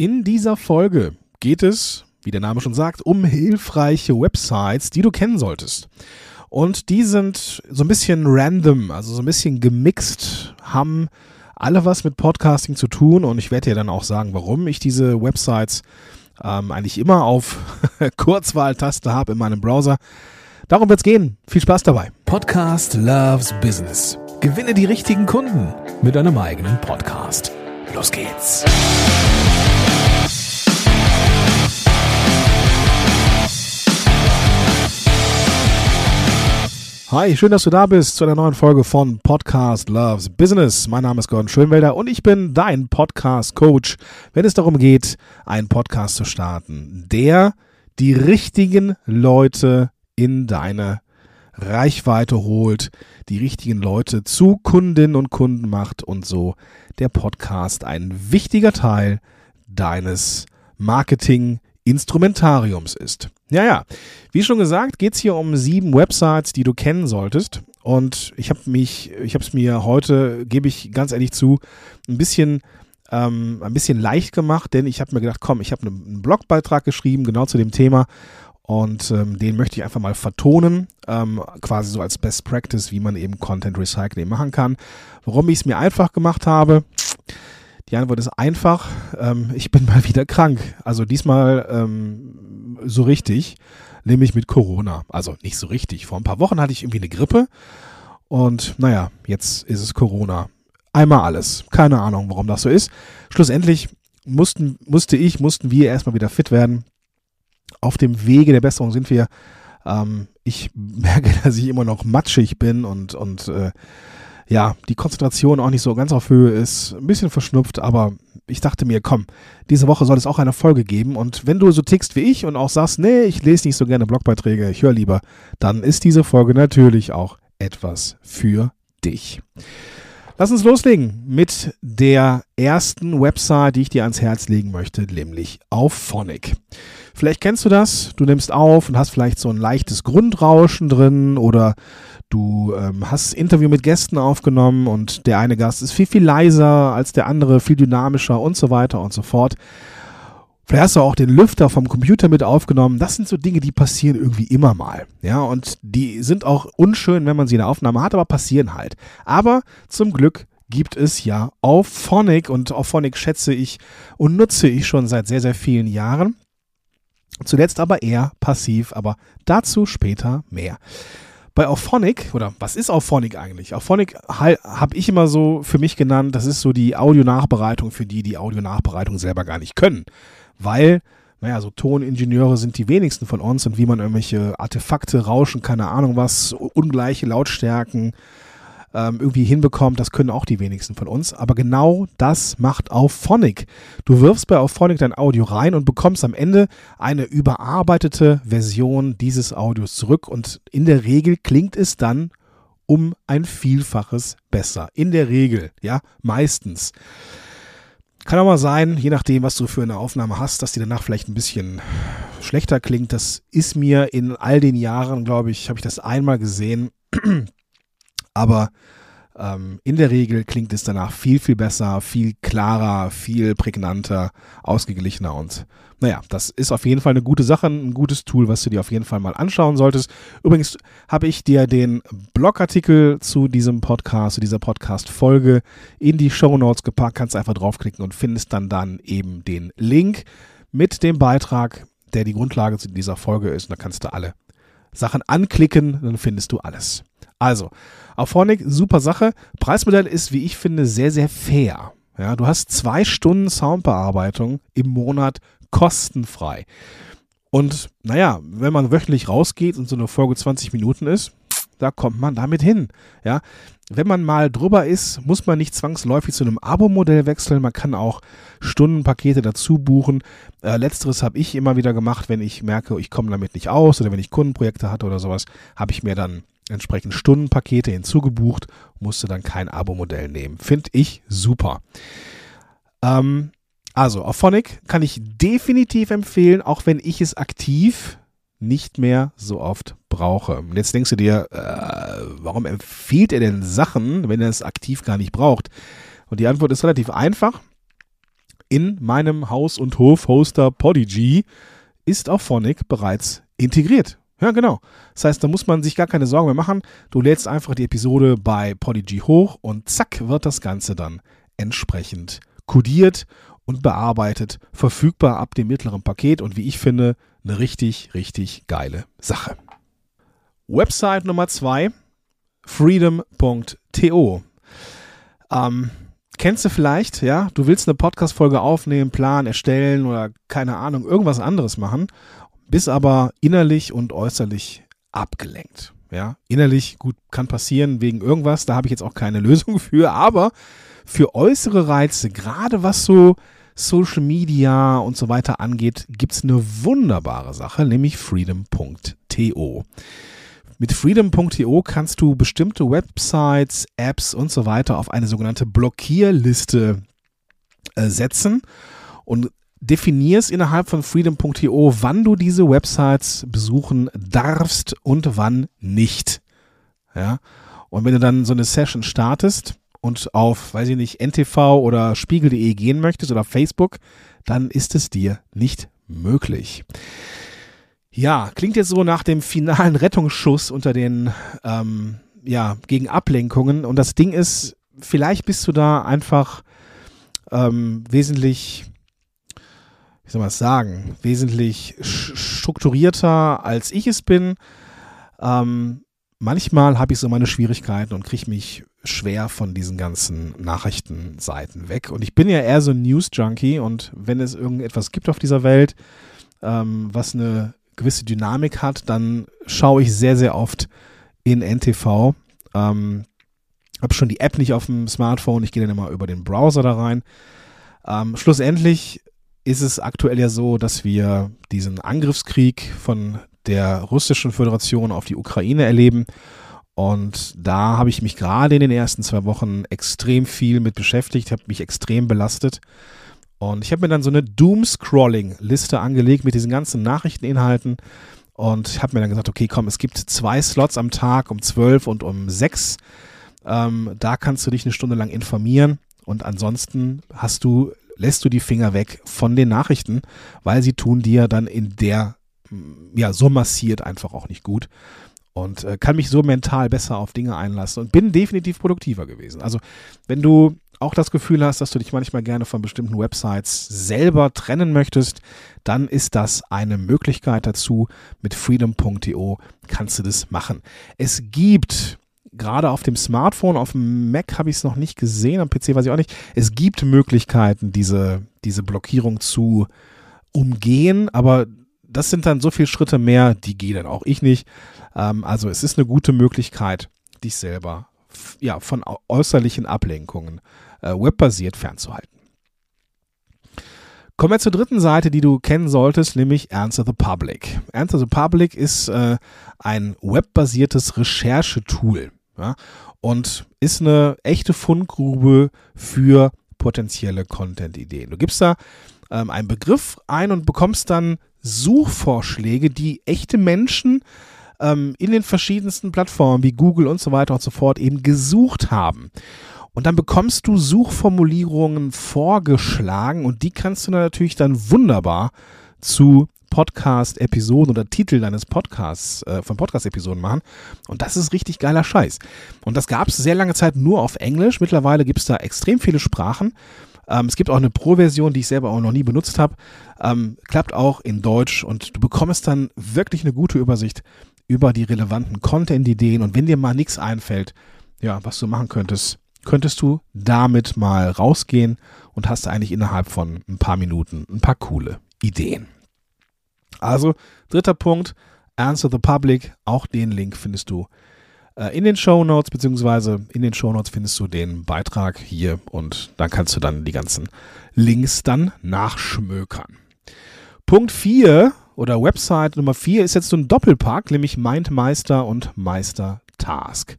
In dieser Folge geht es, wie der Name schon sagt, um hilfreiche Websites, die du kennen solltest. Und die sind so ein bisschen random, also so ein bisschen gemixt, haben alle was mit Podcasting zu tun und ich werde dir dann auch sagen, warum ich diese Websites ähm, eigentlich immer auf Kurzwahltaste habe in meinem Browser. Darum wird es gehen. Viel Spaß dabei. Podcast Loves Business. Gewinne die richtigen Kunden mit deinem eigenen Podcast. Los geht's. Hi, schön, dass du da bist zu einer neuen Folge von Podcast Loves Business. Mein Name ist Gordon Schönwelder und ich bin dein Podcast Coach, wenn es darum geht, einen Podcast zu starten, der die richtigen Leute in deine Reichweite holt, die richtigen Leute zu Kundinnen und Kunden macht und so der Podcast ein wichtiger Teil deines Marketing Instrumentariums ist. Ja, ja. Wie schon gesagt, geht es hier um sieben Websites, die du kennen solltest. Und ich habe mich, ich habe es mir heute, gebe ich ganz ehrlich zu, ein bisschen, ähm, ein bisschen leicht gemacht, denn ich habe mir gedacht, komm, ich habe einen Blogbeitrag geschrieben, genau zu dem Thema. Und ähm, den möchte ich einfach mal vertonen, ähm, quasi so als Best Practice, wie man eben Content Recycling machen kann. Warum ich es mir einfach gemacht habe, die Antwort ist einfach. Ähm, ich bin mal wieder krank. Also diesmal ähm, so richtig, nämlich mit Corona. Also nicht so richtig. Vor ein paar Wochen hatte ich irgendwie eine Grippe. Und naja, jetzt ist es Corona. Einmal alles. Keine Ahnung, warum das so ist. Schlussendlich mussten, musste ich, mussten wir erstmal wieder fit werden. Auf dem Wege der Besserung sind wir. Ähm, ich merke, dass ich immer noch matschig bin und, und äh, ja, die Konzentration auch nicht so ganz auf Höhe ist, ein bisschen verschnupft, aber ich dachte mir, komm, diese Woche soll es auch eine Folge geben und wenn du so tickst wie ich und auch sagst, nee, ich lese nicht so gerne Blogbeiträge, ich höre lieber, dann ist diese Folge natürlich auch etwas für dich. Lass uns loslegen mit der ersten Website, die ich dir ans Herz legen möchte, nämlich auf Phonic. Vielleicht kennst du das, du nimmst auf und hast vielleicht so ein leichtes Grundrauschen drin oder Du ähm, hast Interview mit Gästen aufgenommen und der eine Gast ist viel, viel leiser als der andere, viel dynamischer und so weiter und so fort. Vielleicht hast du auch den Lüfter vom Computer mit aufgenommen. Das sind so Dinge, die passieren irgendwie immer mal. Ja, und die sind auch unschön, wenn man sie in der Aufnahme hat, aber passieren halt. Aber zum Glück gibt es ja Auphonic und Auphonic schätze ich und nutze ich schon seit sehr, sehr vielen Jahren. Zuletzt aber eher passiv, aber dazu später mehr. Bei Auphonic, oder was ist Auphonic eigentlich? Auphonic habe ich immer so für mich genannt, das ist so die Audionachbereitung für die, die Audionachbereitung selber gar nicht können. Weil, naja, so Toningenieure sind die wenigsten von uns und wie man irgendwelche Artefakte, Rauschen, keine Ahnung was, ungleiche Lautstärken, ähm, irgendwie hinbekommt, das können auch die wenigsten von uns. Aber genau das macht Auphonic. Du wirfst bei Auphonic dein Audio rein und bekommst am Ende eine überarbeitete Version dieses Audios zurück und in der Regel klingt es dann um ein Vielfaches besser. In der Regel, ja, meistens. Kann auch mal sein, je nachdem, was du für eine Aufnahme hast, dass die danach vielleicht ein bisschen schlechter klingt. Das ist mir in all den Jahren, glaube ich, habe ich das einmal gesehen aber ähm, in der Regel klingt es danach viel, viel besser, viel klarer, viel prägnanter, ausgeglichener und naja, das ist auf jeden Fall eine gute Sache, ein gutes Tool, was du dir auf jeden Fall mal anschauen solltest. Übrigens habe ich dir den Blogartikel zu diesem Podcast, zu dieser Podcast-Folge in die Show Notes gepackt, kannst einfach draufklicken und findest dann dann eben den Link mit dem Beitrag, der die Grundlage zu dieser Folge ist. Und da kannst du alle Sachen anklicken, dann findest du alles. Also, Auphonic, super Sache. Preismodell ist, wie ich finde, sehr, sehr fair. Ja, du hast zwei Stunden Soundbearbeitung im Monat kostenfrei. Und naja, wenn man wöchentlich rausgeht und so eine Folge 20 Minuten ist, da kommt man damit hin. Ja, wenn man mal drüber ist, muss man nicht zwangsläufig zu einem Abo-Modell wechseln. Man kann auch Stundenpakete dazu buchen. Äh, letzteres habe ich immer wieder gemacht, wenn ich merke, ich komme damit nicht aus oder wenn ich Kundenprojekte hatte oder sowas, habe ich mir dann entsprechend Stundenpakete hinzugebucht, musste dann kein Abo-Modell nehmen. Finde ich super. Ähm, also, auf Phonic kann ich definitiv empfehlen, auch wenn ich es aktiv nicht mehr so oft brauche. Und jetzt denkst du dir, äh, warum empfiehlt er denn Sachen, wenn er es aktiv gar nicht braucht? Und die Antwort ist relativ einfach. in meinem Haus- und Hof-Hoster Podigy ist auch Phonic bereits integriert. Ja, genau. Das heißt, da muss man sich gar keine Sorgen mehr machen. Du lädst einfach die Episode bei Podigy hoch und zack wird das Ganze dann entsprechend kodiert und bearbeitet, verfügbar ab dem mittleren Paket und wie ich finde, eine richtig, richtig geile Sache. Website Nummer zwei, freedom.to. Ähm, kennst du vielleicht, ja, du willst eine Podcast-Folge aufnehmen, planen, erstellen oder keine Ahnung, irgendwas anderes machen, bist aber innerlich und äußerlich abgelenkt. Ja, innerlich gut kann passieren wegen irgendwas, da habe ich jetzt auch keine Lösung für, aber für äußere Reize, gerade was so Social Media und so weiter angeht, gibt es eine wunderbare Sache, nämlich freedom.to. Mit freedom.to kannst du bestimmte Websites, Apps und so weiter auf eine sogenannte Blockierliste äh, setzen und definierst innerhalb von freedom.to, wann du diese Websites besuchen darfst und wann nicht. Ja? Und wenn du dann so eine Session startest und auf, weiß ich nicht, NTV oder Spiegel.de gehen möchtest oder Facebook, dann ist es dir nicht möglich. Ja, klingt jetzt so nach dem finalen Rettungsschuss unter den, ähm, ja, gegen Ablenkungen. Und das Ding ist, vielleicht bist du da einfach ähm, wesentlich, wie soll es sagen, wesentlich strukturierter als ich es bin. Ähm, manchmal habe ich so meine Schwierigkeiten und kriege mich schwer von diesen ganzen Nachrichtenseiten weg. Und ich bin ja eher so ein News-Junkie und wenn es irgendetwas gibt auf dieser Welt, ähm, was eine gewisse Dynamik hat, dann schaue ich sehr, sehr oft in NTV. Ähm, habe schon die App nicht auf dem Smartphone, ich gehe dann immer über den Browser da rein. Ähm, schlussendlich ist es aktuell ja so, dass wir diesen Angriffskrieg von der russischen Föderation auf die Ukraine erleben. Und da habe ich mich gerade in den ersten zwei Wochen extrem viel mit beschäftigt, habe mich extrem belastet. Und ich habe mir dann so eine Doom-Scrolling-Liste angelegt mit diesen ganzen Nachrichteninhalten. Und ich habe mir dann gesagt, okay, komm, es gibt zwei Slots am Tag um 12 und um 6. Ähm, da kannst du dich eine Stunde lang informieren. Und ansonsten hast du, lässt du die Finger weg von den Nachrichten, weil sie tun dir dann in der, ja, so massiert einfach auch nicht gut und äh, kann mich so mental besser auf Dinge einlassen und bin definitiv produktiver gewesen. Also wenn du auch das Gefühl hast, dass du dich manchmal gerne von bestimmten Websites selber trennen möchtest, dann ist das eine Möglichkeit dazu. Mit freedom.to kannst du das machen. Es gibt gerade auf dem Smartphone, auf dem Mac habe ich es noch nicht gesehen, am PC weiß ich auch nicht. Es gibt Möglichkeiten, diese, diese Blockierung zu umgehen, aber das sind dann so viele Schritte mehr, die gehe dann auch ich nicht. Ähm, also es ist eine gute Möglichkeit, dich selber ja, von äußerlichen Ablenkungen äh, webbasiert fernzuhalten. Kommen wir zur dritten Seite, die du kennen solltest, nämlich Answer the Public. Answer the Public ist äh, ein webbasiertes Recherchetool ja, und ist eine echte Fundgrube für potenzielle Content-Ideen. Du gibst da ähm, einen Begriff ein und bekommst dann Suchvorschläge, die echte Menschen ähm, in den verschiedensten Plattformen wie Google und so weiter und so fort eben gesucht haben. Und dann bekommst du Suchformulierungen vorgeschlagen und die kannst du dann natürlich dann wunderbar zu Podcast-Episoden oder Titel deines Podcasts, äh, von Podcast-Episoden machen. Und das ist richtig geiler Scheiß. Und das gab es sehr lange Zeit nur auf Englisch. Mittlerweile gibt es da extrem viele Sprachen. Ähm, es gibt auch eine Pro-Version, die ich selber auch noch nie benutzt habe. Ähm, klappt auch in Deutsch und du bekommst dann wirklich eine gute Übersicht über die relevanten Content-Ideen. Und wenn dir mal nichts einfällt, ja, was du machen könntest, könntest du damit mal rausgehen und hast eigentlich innerhalb von ein paar Minuten ein paar coole Ideen. Also, dritter Punkt, Answer the Public. Auch den Link findest du äh, in den Show Notes, beziehungsweise in den Show Notes findest du den Beitrag hier und dann kannst du dann die ganzen Links dann nachschmökern. Punkt 4 oder Website Nummer 4 ist jetzt so ein Doppelpack, nämlich Mindmeister und Meister Task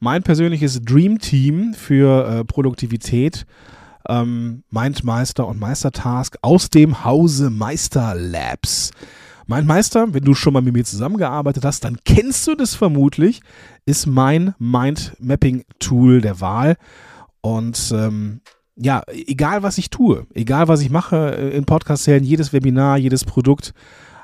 mein persönliches Dream Team für äh, Produktivität, ähm, Mindmeister und Meistertask aus dem Hause Meister Labs. Mein Meister, wenn du schon mal mit mir zusammengearbeitet hast, dann kennst du das vermutlich, ist mein Mindmapping-Tool der Wahl. Und ähm, ja, egal was ich tue, egal was ich mache äh, in Podcast-Serien, jedes Webinar, jedes Produkt,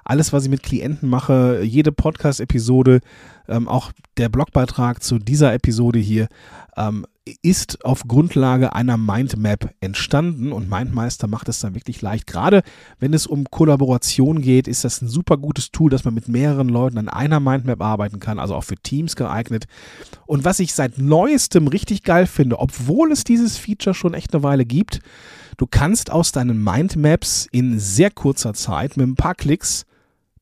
alles, was ich mit Klienten mache, jede Podcast-Episode, ähm, auch der Blogbeitrag zu dieser Episode hier, ähm, ist auf Grundlage einer Mindmap entstanden und Mindmeister macht es dann wirklich leicht. Gerade wenn es um Kollaboration geht, ist das ein super gutes Tool, dass man mit mehreren Leuten an einer Mindmap arbeiten kann, also auch für Teams geeignet. Und was ich seit neuestem richtig geil finde, obwohl es dieses Feature schon echt eine Weile gibt, du kannst aus deinen Mindmaps in sehr kurzer Zeit mit ein paar Klicks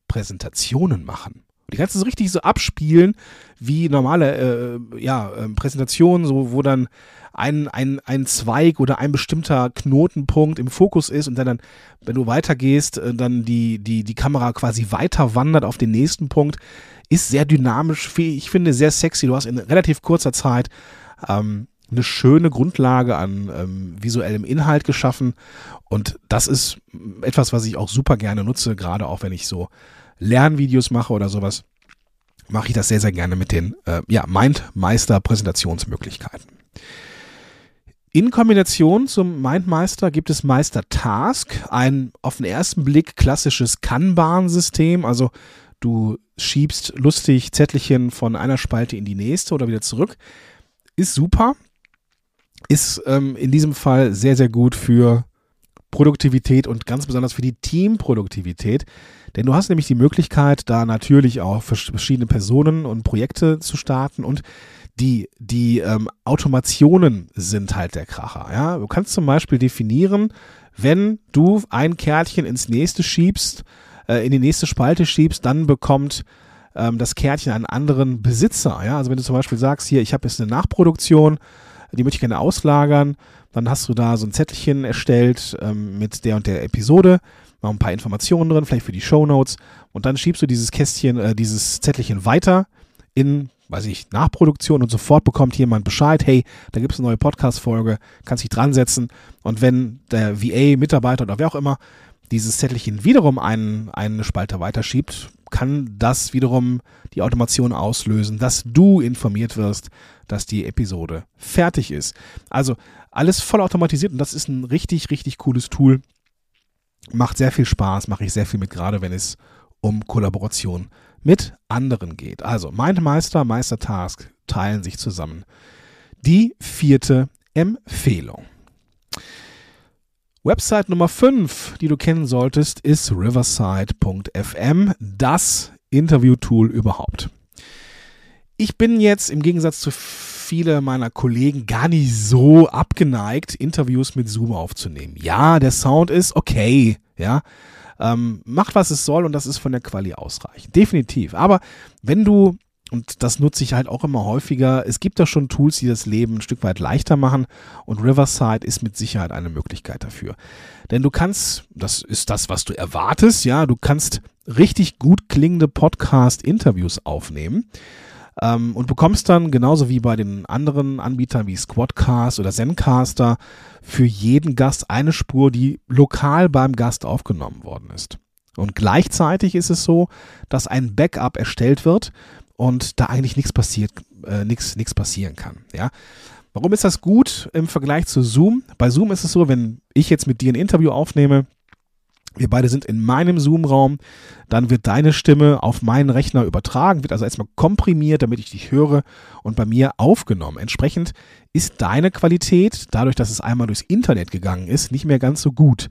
Präsentationen machen. Die kannst du so richtig so abspielen wie normale äh, ja, äh, Präsentationen, so, wo dann ein, ein, ein Zweig oder ein bestimmter Knotenpunkt im Fokus ist und dann, dann wenn du weitergehst, äh, dann die, die, die Kamera quasi weiter wandert auf den nächsten Punkt. Ist sehr dynamisch, ich finde sehr sexy. Du hast in relativ kurzer Zeit ähm, eine schöne Grundlage an ähm, visuellem Inhalt geschaffen. Und das ist etwas, was ich auch super gerne nutze, gerade auch wenn ich so Lernvideos mache oder sowas, mache ich das sehr, sehr gerne mit den äh, ja, Mindmeister-Präsentationsmöglichkeiten. In Kombination zum Mindmeister gibt es Meister Task, ein auf den ersten Blick klassisches Kanban-System. Also du schiebst lustig Zettelchen von einer Spalte in die nächste oder wieder zurück. Ist super. Ist ähm, in diesem Fall sehr, sehr gut für Produktivität und ganz besonders für die Teamproduktivität. Denn du hast nämlich die Möglichkeit, da natürlich auch verschiedene Personen und Projekte zu starten und die, die ähm, Automationen sind halt der Kracher. Ja? Du kannst zum Beispiel definieren, wenn du ein Kärtchen ins nächste schiebst, äh, in die nächste Spalte schiebst, dann bekommt ähm, das Kärtchen einen anderen Besitzer. Ja? Also wenn du zum Beispiel sagst, hier, ich habe jetzt eine Nachproduktion, die möchte ich gerne auslagern, dann hast du da so ein Zettelchen erstellt ähm, mit der und der Episode noch ein paar Informationen drin, vielleicht für die Show Notes. Und dann schiebst du dieses Kästchen, äh, dieses Zettelchen weiter in, weiß ich, Nachproduktion und sofort bekommt jemand Bescheid, hey, da gibt es eine neue Podcast-Folge, kannst dich dran setzen. Und wenn der VA, Mitarbeiter oder wer auch immer dieses Zettelchen wiederum einen, eine Spalte weiterschiebt, kann das wiederum die Automation auslösen, dass du informiert wirst, dass die Episode fertig ist. Also alles voll automatisiert und das ist ein richtig, richtig cooles Tool, macht sehr viel Spaß, mache ich sehr viel mit, gerade wenn es um Kollaboration mit anderen geht. Also Mindmeister, Meister Task teilen sich zusammen. Die vierte Empfehlung. Website Nummer 5, die du kennen solltest, ist riverside.fm, das Interview-Tool überhaupt. Ich bin jetzt im Gegensatz zu viele meiner Kollegen gar nicht so abgeneigt, Interviews mit Zoom aufzunehmen. Ja, der Sound ist okay, ja. Ähm, macht, was es soll und das ist von der Quali ausreichend. Definitiv. Aber wenn du, und das nutze ich halt auch immer häufiger, es gibt da schon Tools, die das Leben ein Stück weit leichter machen und Riverside ist mit Sicherheit eine Möglichkeit dafür. Denn du kannst, das ist das, was du erwartest, ja, du kannst richtig gut klingende Podcast-Interviews aufnehmen ähm, und bekommst dann genauso wie bei den anderen Anbietern wie Squadcast oder Zencaster für jeden Gast eine Spur, die lokal beim Gast aufgenommen worden ist. Und gleichzeitig ist es so, dass ein Backup erstellt wird und da eigentlich nichts passiert, äh, nichts nichts passieren kann. Ja, warum ist das gut im Vergleich zu Zoom? Bei Zoom ist es so, wenn ich jetzt mit dir ein Interview aufnehme, wir beide sind in meinem Zoom-Raum. Dann wird deine Stimme auf meinen Rechner übertragen, wird also erstmal komprimiert, damit ich dich höre und bei mir aufgenommen. Entsprechend ist deine Qualität, dadurch, dass es einmal durchs Internet gegangen ist, nicht mehr ganz so gut.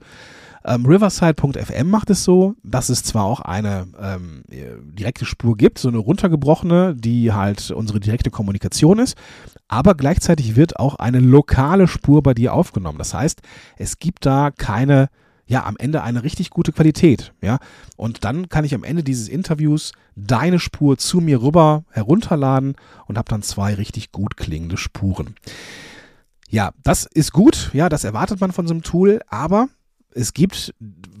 Ähm, Riverside.fm macht es so, dass es zwar auch eine ähm, direkte Spur gibt, so eine runtergebrochene, die halt unsere direkte Kommunikation ist, aber gleichzeitig wird auch eine lokale Spur bei dir aufgenommen. Das heißt, es gibt da keine ja am Ende eine richtig gute Qualität, ja. Und dann kann ich am Ende dieses Interviews deine Spur zu mir rüber herunterladen und habe dann zwei richtig gut klingende Spuren. Ja, das ist gut, ja, das erwartet man von so einem Tool, aber es gibt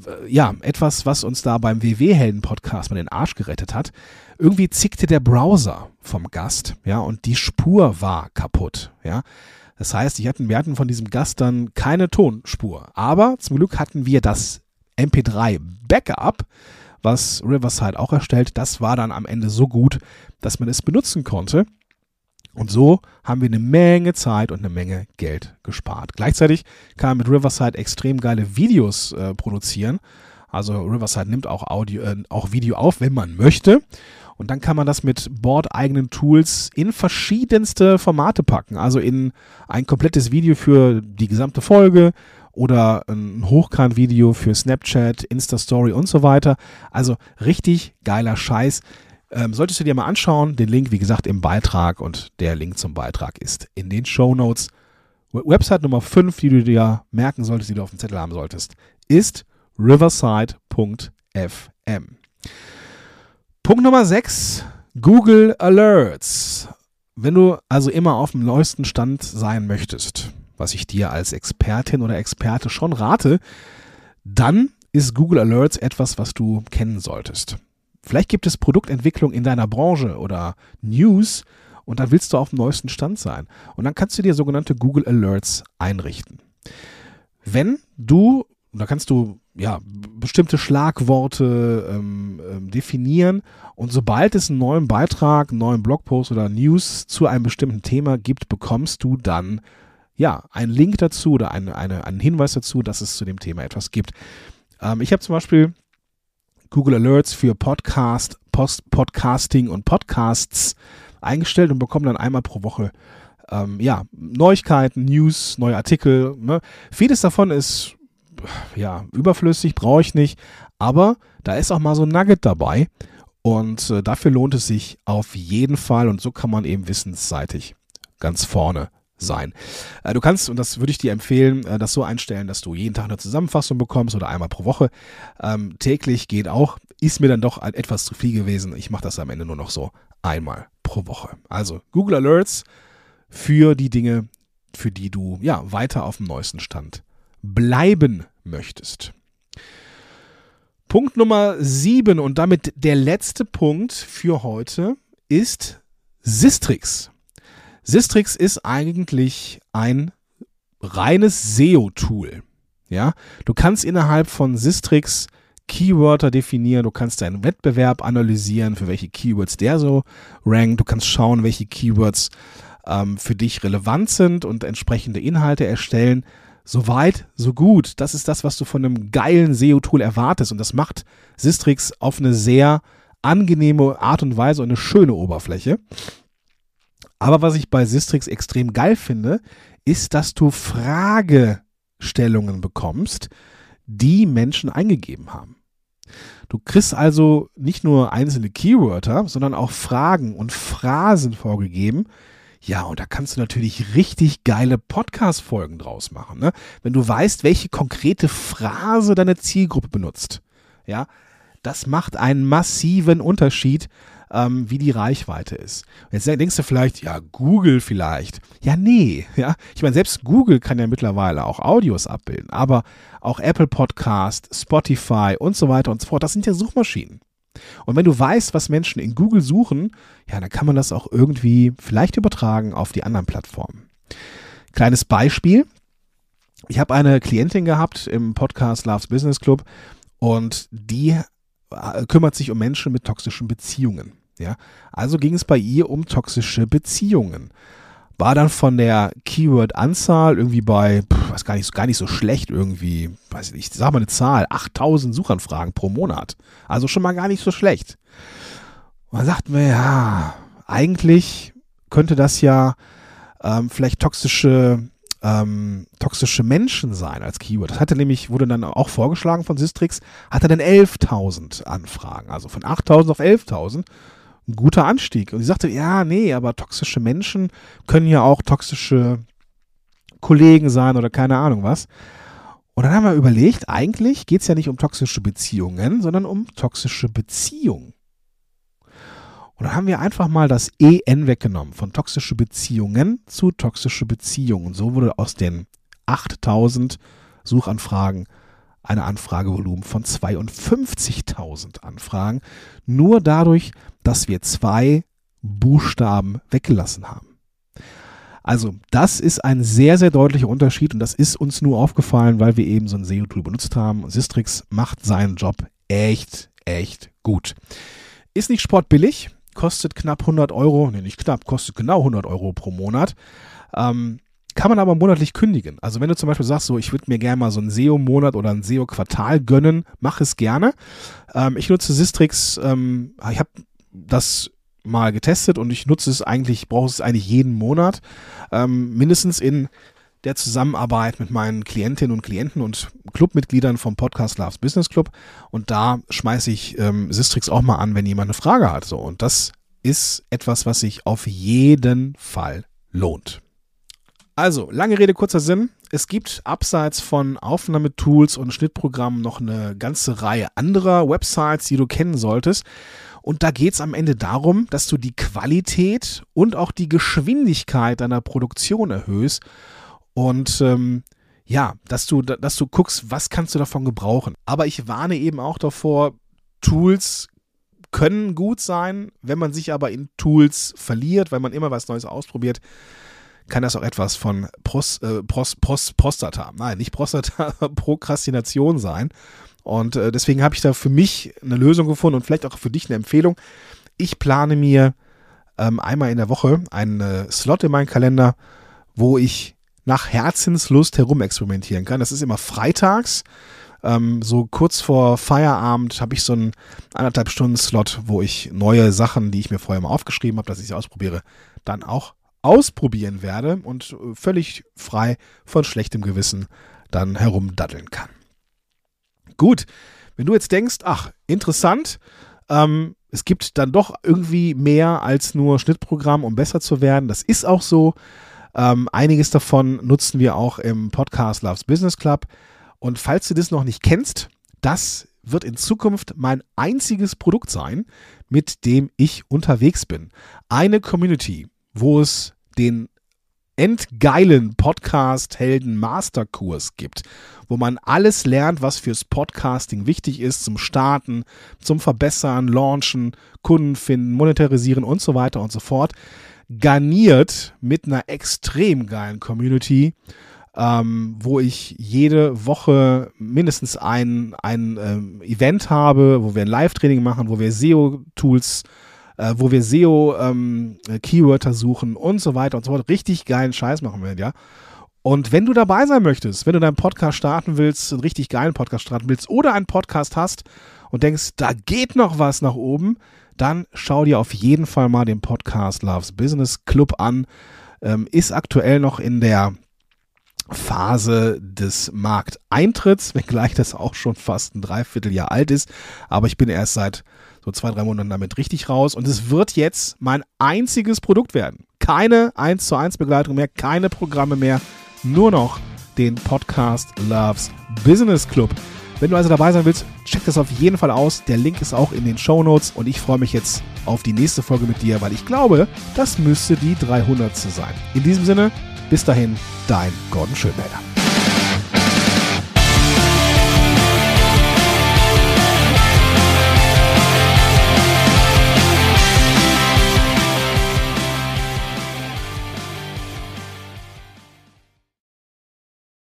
äh, ja etwas, was uns da beim WW-Helden-Podcast mal den Arsch gerettet hat. Irgendwie zickte der Browser vom Gast, ja, und die Spur war kaputt, ja. Das heißt, ich hatten, wir hatten von diesem Gast dann keine Tonspur. Aber zum Glück hatten wir das MP3 Backup, was Riverside auch erstellt. Das war dann am Ende so gut, dass man es benutzen konnte. Und so haben wir eine Menge Zeit und eine Menge Geld gespart. Gleichzeitig kann man mit Riverside extrem geile Videos äh, produzieren. Also Riverside nimmt auch Audio, äh, auch Video auf, wenn man möchte. Und dann kann man das mit bordeigenen Tools in verschiedenste Formate packen. Also in ein komplettes Video für die gesamte Folge oder ein Hochkant-Video für Snapchat, Insta-Story und so weiter. Also richtig geiler Scheiß. Ähm, solltest du dir mal anschauen. Den Link, wie gesagt, im Beitrag und der Link zum Beitrag ist in den Show Notes. Website Nummer 5, die du dir merken solltest, die du auf dem Zettel haben solltest, ist riverside.fm. Punkt Nummer 6, Google Alerts. Wenn du also immer auf dem neuesten Stand sein möchtest, was ich dir als Expertin oder Experte schon rate, dann ist Google Alerts etwas, was du kennen solltest. Vielleicht gibt es Produktentwicklung in deiner Branche oder News und dann willst du auf dem neuesten Stand sein. Und dann kannst du dir sogenannte Google Alerts einrichten. Wenn du, da kannst du ja bestimmte Schlagworte ähm, ähm, definieren und sobald es einen neuen Beitrag, einen neuen Blogpost oder News zu einem bestimmten Thema gibt, bekommst du dann ja einen Link dazu oder eine, eine, einen Hinweis dazu, dass es zu dem Thema etwas gibt. Ähm, ich habe zum Beispiel Google Alerts für Podcast, Post, Podcasting und Podcasts eingestellt und bekomme dann einmal pro Woche ähm, ja, Neuigkeiten, News, neue Artikel. Ne? Vieles davon ist ja überflüssig, brauche ich nicht, aber da ist auch mal so ein Nugget dabei und äh, dafür lohnt es sich auf jeden Fall und so kann man eben wissensseitig ganz vorne sein. Äh, du kannst, und das würde ich dir empfehlen, äh, das so einstellen, dass du jeden Tag eine Zusammenfassung bekommst oder einmal pro Woche. Ähm, täglich geht auch. Ist mir dann doch etwas zu viel gewesen. Ich mache das am Ende nur noch so einmal pro Woche. Also Google Alerts für die Dinge, für die du ja weiter auf dem neuesten Stand bleiben möchtest. Punkt Nummer 7 und damit der letzte Punkt für heute ist Sistrix. Sistrix ist eigentlich ein reines SEO-Tool. Ja, du kannst innerhalb von Sistrix Keywörter definieren, du kannst deinen Wettbewerb analysieren, für welche Keywords der so rankt, du kannst schauen, welche Keywords ähm, für dich relevant sind und entsprechende Inhalte erstellen. So weit, so gut. Das ist das, was du von einem geilen SEO-Tool erwartest und das macht Sistrix auf eine sehr angenehme Art und Weise und eine schöne Oberfläche. Aber was ich bei Sistrix extrem geil finde, ist, dass du Fragestellungen bekommst, die Menschen eingegeben haben. Du kriegst also nicht nur einzelne Keywörter, sondern auch Fragen und Phrasen vorgegeben. Ja, und da kannst du natürlich richtig geile Podcast-Folgen draus machen, ne? Wenn du weißt, welche konkrete Phrase deine Zielgruppe benutzt. Ja, das macht einen massiven Unterschied ähm, wie die Reichweite ist. Jetzt denkst du vielleicht, ja, Google vielleicht. Ja, nee. Ja? Ich meine, selbst Google kann ja mittlerweile auch Audios abbilden, aber auch Apple Podcast, Spotify und so weiter und so fort, das sind ja Suchmaschinen. Und wenn du weißt, was Menschen in Google suchen, ja, dann kann man das auch irgendwie vielleicht übertragen auf die anderen Plattformen. Kleines Beispiel. Ich habe eine Klientin gehabt im Podcast Loves Business Club und die äh, kümmert sich um Menschen mit toxischen Beziehungen. Ja, also ging es bei ihr um toxische Beziehungen. War dann von der Keyword-Anzahl irgendwie bei, was gar nicht, gar nicht so schlecht irgendwie, weiß ich nicht, sag mal eine Zahl, 8000 Suchanfragen pro Monat. Also schon mal gar nicht so schlecht. Und dann sagten wir, ja, eigentlich könnte das ja ähm, vielleicht toxische ähm, toxische Menschen sein als Keyword. Das hatte nämlich, wurde dann auch vorgeschlagen von Sistrix, hatte dann 11.000 Anfragen, also von 8.000 auf 11.000 ein guter Anstieg. Und sie sagte, ja, nee, aber toxische Menschen können ja auch toxische Kollegen sein oder keine Ahnung was. Und dann haben wir überlegt, eigentlich geht es ja nicht um toxische Beziehungen, sondern um toxische Beziehungen. Und dann haben wir einfach mal das EN weggenommen, von toxische Beziehungen zu toxische Beziehungen. So wurde aus den 8000 Suchanfragen eine Anfragevolumen von 52.000 Anfragen, nur dadurch, dass wir zwei Buchstaben weggelassen haben. Also das ist ein sehr, sehr deutlicher Unterschied und das ist uns nur aufgefallen, weil wir eben so ein SEO-Tool benutzt haben. Sistrix macht seinen Job echt, echt gut. Ist nicht sportbillig, kostet knapp 100 Euro, nee, nicht knapp, kostet genau 100 Euro pro Monat. Ähm, kann man aber monatlich kündigen. Also wenn du zum Beispiel sagst, so ich würde mir gerne mal so einen SEO-Monat oder ein SEO-Quartal gönnen, mach es gerne. Ähm, ich nutze Sistrix, ähm, ich habe das mal getestet und ich nutze es eigentlich, brauche es eigentlich jeden Monat, ähm, mindestens in der Zusammenarbeit mit meinen Klientinnen und Klienten und Clubmitgliedern vom Podcast Loves Business Club. Und da schmeiße ich ähm, Sistrix auch mal an, wenn jemand eine Frage hat. So. Und das ist etwas, was sich auf jeden Fall lohnt. Also, lange Rede, kurzer Sinn. Es gibt abseits von Aufnahmetools und Schnittprogrammen noch eine ganze Reihe anderer Websites, die du kennen solltest. Und da geht es am Ende darum, dass du die Qualität und auch die Geschwindigkeit deiner Produktion erhöhst und ähm, ja, dass du, dass du guckst, was kannst du davon gebrauchen. Aber ich warne eben auch davor, Tools können gut sein, wenn man sich aber in Tools verliert, weil man immer was Neues ausprobiert, kann das auch etwas von Pros, äh, Pros, Pros, Prostata, nein, nicht Prostata, Prokrastination sein. Und äh, deswegen habe ich da für mich eine Lösung gefunden und vielleicht auch für dich eine Empfehlung. Ich plane mir ähm, einmal in der Woche einen äh, Slot in meinen Kalender, wo ich nach Herzenslust herumexperimentieren kann. Das ist immer freitags. Ähm, so kurz vor Feierabend habe ich so einen anderthalb Stunden Slot, wo ich neue Sachen, die ich mir vorher mal aufgeschrieben habe, dass ich sie ausprobiere, dann auch ausprobieren werde und äh, völlig frei von schlechtem Gewissen dann herumdaddeln kann. Gut, wenn du jetzt denkst, ach, interessant, ähm, es gibt dann doch irgendwie mehr als nur Schnittprogramm, um besser zu werden. Das ist auch so. Ähm, einiges davon nutzen wir auch im Podcast Loves Business Club. Und falls du das noch nicht kennst, das wird in Zukunft mein einziges Produkt sein, mit dem ich unterwegs bin. Eine Community, wo es den endgeilen Podcast-Helden Masterkurs gibt, wo man alles lernt, was fürs Podcasting wichtig ist, zum Starten, zum Verbessern, Launchen, Kunden finden, monetarisieren und so weiter und so fort garniert mit einer extrem geilen Community, ähm, wo ich jede Woche mindestens ein, ein ähm, Event habe, wo wir ein Live-Training machen, wo wir SEO-Tools, äh, wo wir SEO-Keywörter ähm, suchen und so weiter und so fort. Richtig geilen Scheiß machen wir, ja. Und wenn du dabei sein möchtest, wenn du deinen Podcast starten willst, einen richtig geilen Podcast starten willst oder einen Podcast hast und denkst, da geht noch was nach oben, dann schau dir auf jeden Fall mal den Podcast Loves Business Club an. Ähm, ist aktuell noch in der Phase des Markteintritts, wenngleich das auch schon fast ein Dreivierteljahr alt ist. Aber ich bin erst seit so zwei, drei Monaten damit richtig raus und es wird jetzt mein einziges Produkt werden. Keine 1 zu 1 Begleitung mehr, keine Programme mehr, nur noch den Podcast Loves Business Club. Wenn du also dabei sein willst, check das auf jeden Fall aus. Der Link ist auch in den Show Notes und ich freue mich jetzt auf die nächste Folge mit dir, weil ich glaube, das müsste die 300. sein. In diesem Sinne, bis dahin, dein Gordon Schönmelder.